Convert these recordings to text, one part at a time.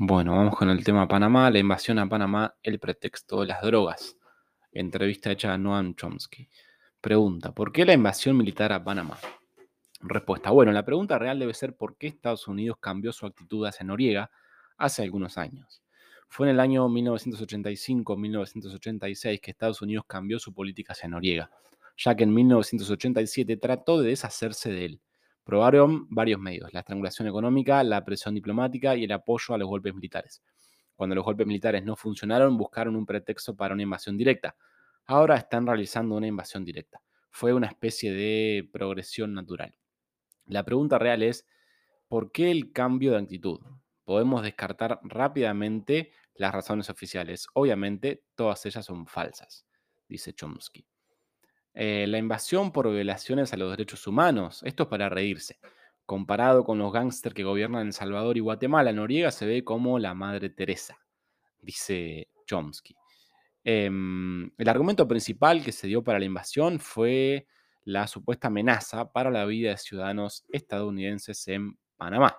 Bueno, vamos con el tema Panamá, la invasión a Panamá, el pretexto de las drogas. Entrevista hecha a Noam Chomsky. Pregunta, ¿por qué la invasión militar a Panamá? Respuesta, bueno, la pregunta real debe ser por qué Estados Unidos cambió su actitud hacia Noriega hace algunos años. Fue en el año 1985-1986 que Estados Unidos cambió su política hacia Noriega, ya que en 1987 trató de deshacerse de él. Probaron varios medios, la estrangulación económica, la presión diplomática y el apoyo a los golpes militares. Cuando los golpes militares no funcionaron, buscaron un pretexto para una invasión directa. Ahora están realizando una invasión directa. Fue una especie de progresión natural. La pregunta real es, ¿por qué el cambio de actitud? Podemos descartar rápidamente las razones oficiales. Obviamente, todas ellas son falsas, dice Chomsky. Eh, la invasión por violaciones a los derechos humanos. Esto es para reírse. Comparado con los gángsters que gobiernan El Salvador y Guatemala, Noriega se ve como la Madre Teresa, dice Chomsky. Em, el argumento principal que se dio para la invasión fue la supuesta amenaza para la vida de ciudadanos estadounidenses en Panamá.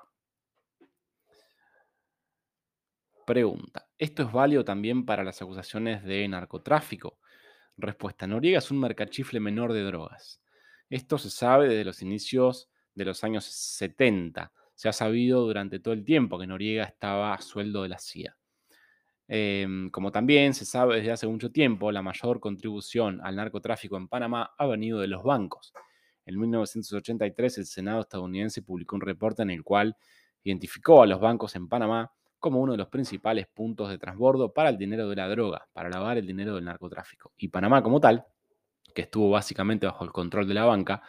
Pregunta, ¿esto es válido también para las acusaciones de narcotráfico? Respuesta. Noriega es un mercachifle menor de drogas. Esto se sabe desde los inicios de los años 70. Se ha sabido durante todo el tiempo que Noriega estaba a sueldo de la CIA. Em, como también se sabe desde hace mucho tiempo, la mayor contribución al narcotráfico en Panamá ha venido de los bancos. En 1983 el Senado estadounidense publicó un reporte en el cual identificó a los bancos en Panamá como uno de los principales puntos de transbordo para el dinero de la droga, para lavar el dinero del narcotráfico. Y Panamá como tal, que estuvo básicamente bajo el control de la banca,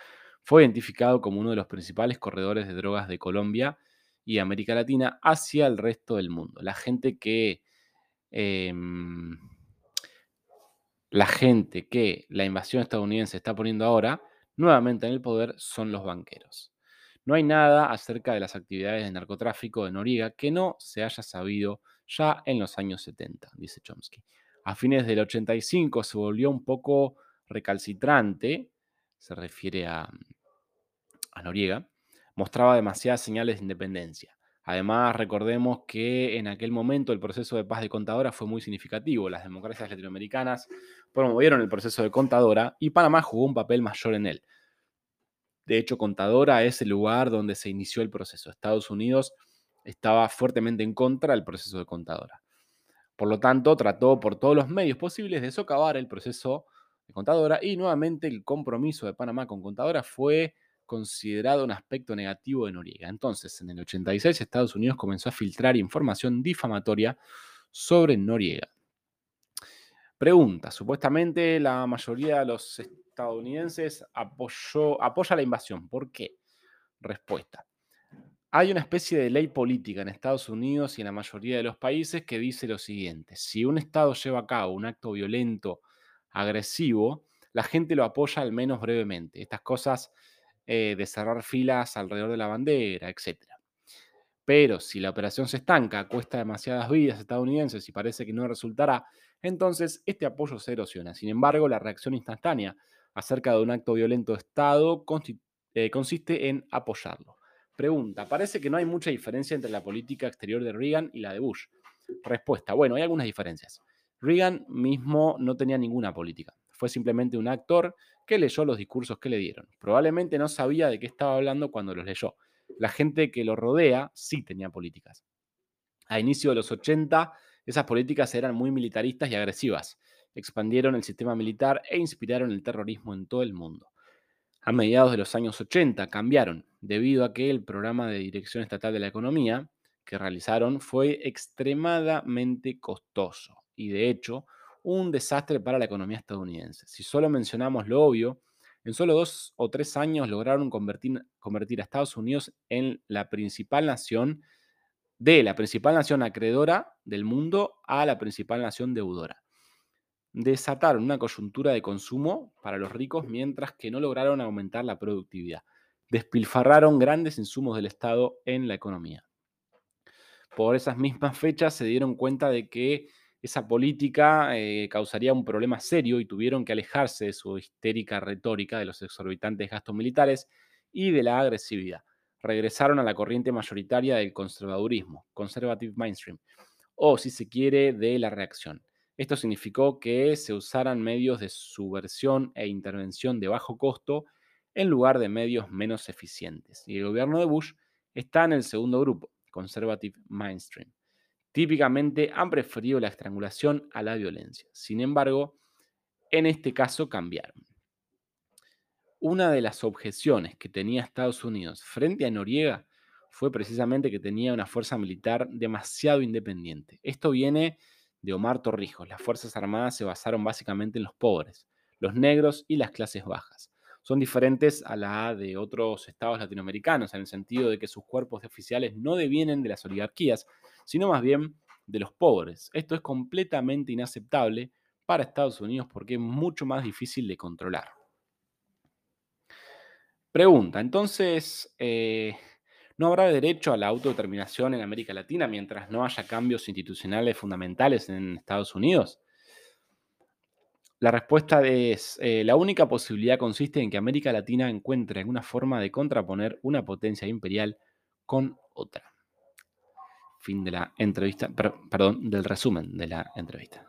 fue identificado como uno de los principales corredores de drogas de Colombia y América Latina hacia el resto del mundo. La gente que... Em, la gente que la invasión estadounidense está poniendo ahora nuevamente en el poder son los banqueros. No hay nada acerca de las actividades de narcotráfico de Noriega que no se haya sabido ya en los años 70, dice Chomsky. A fines del 85 se volvió un poco recalcitrante, se refiere a, Noriega, mostraba demasiadas señales de independencia. Además, recordemos que en aquel momento el proceso de paz de Contadora fue muy significativo. Las democracias latinoamericanas promovieron el proceso de Contadora y Panamá jugó un papel mayor en él. De hecho, Contadora es el lugar donde se inició el proceso. Estados Unidos estaba fuertemente en contra del proceso de Contadora. Por lo tanto, trató por todos los medios posibles de socavar el proceso de Contadora y nuevamente el compromiso de Panamá con Contadora fue considerado un aspecto negativo de Noriega. Entonces, en el 86, Estados Unidos comenzó a filtrar información difamatoria sobre Noriega. Pregunta, supuestamente la mayoría de los estadounidenses apoya la invasión. ¿Por qué? Respuesta. Hay una especie de ley política en Estados Unidos y en la mayoría de los países que dice lo siguiente. Si un Estado lleva a cabo un acto violento, agresivo, la gente lo apoya al menos brevemente. Estas cosas eh, de cerrar filas alrededor de la bandera, etc. Pero si la operación se estanca, cuesta demasiadas vidas estadounidenses y parece que no resultará, entonces este apoyo se erosiona. Sin embargo, la reacción instantánea acerca de un acto violento de Estado eh, consiste en apoyarlo. Pregunta, parece que no hay mucha diferencia entre la política exterior de Reagan y la de Bush. Respuesta, bueno, hay algunas diferencias. Reagan mismo no tenía ninguna política. Fue simplemente un actor que leyó los discursos que le dieron. Probablemente no sabía de qué estaba hablando cuando los leyó. La gente que lo rodea sí tenía políticas. A inicio de los 80, esas políticas eran muy militaristas y agresivas expandieron el sistema militar e inspiraron el terrorismo en todo el mundo. A mediados de los años 80 cambiaron, debido a que el programa de Dirección Estatal de la Economía que realizaron fue extremadamente costoso y de hecho un desastre para la economía estadounidense. Si solo mencionamos lo obvio, en solo dos o tres años lograron convertir, a Estados Unidos en la principal nación, de la principal nación acreedora del mundo a la principal nación deudora desataron una coyuntura de consumo para los ricos mientras que no lograron aumentar la productividad. Despilfarraron grandes insumos del Estado en la economía. Por esas mismas fechas se dieron cuenta de que esa política eh, causaría un problema serio y tuvieron que alejarse de su histérica retórica de los exorbitantes gastos militares y de la agresividad. regresaron a la corriente mayoritaria del conservadurismo, conservative mainstream, o si se quiere, de la reacción. Esto significó que se usaran medios de subversión e intervención de bajo costo en lugar de medios menos eficientes. Y el gobierno de Bush está en el segundo grupo, conservative mainstream. Típicamente han preferido la estrangulación a la violencia. Sin embargo, en este caso cambiaron. Una de las objeciones que tenía Estados Unidos frente a Noriega fue precisamente que tenía una fuerza militar demasiado independiente. Esto viene de Omar Torrijos. Las Fuerzas Armadas se basaron básicamente en los pobres, los negros y las clases bajas. Son diferentes a la de otros estados latinoamericanos, en el sentido de que sus cuerpos de oficiales no devienen de las oligarquías, sino más bien de los pobres. Esto es completamente inaceptable para Estados Unidos porque es mucho más difícil de controlar. Pregunta, entonces, eh, ¿no habrá derecho a la autodeterminación en América Latina mientras no haya cambios institucionales fundamentales en Estados Unidos? La respuesta es, eh, la única posibilidad consiste en que América Latina encuentre alguna forma de contraponer una potencia imperial con otra. Fin de la entrevista, perdón, del resumen de la entrevista.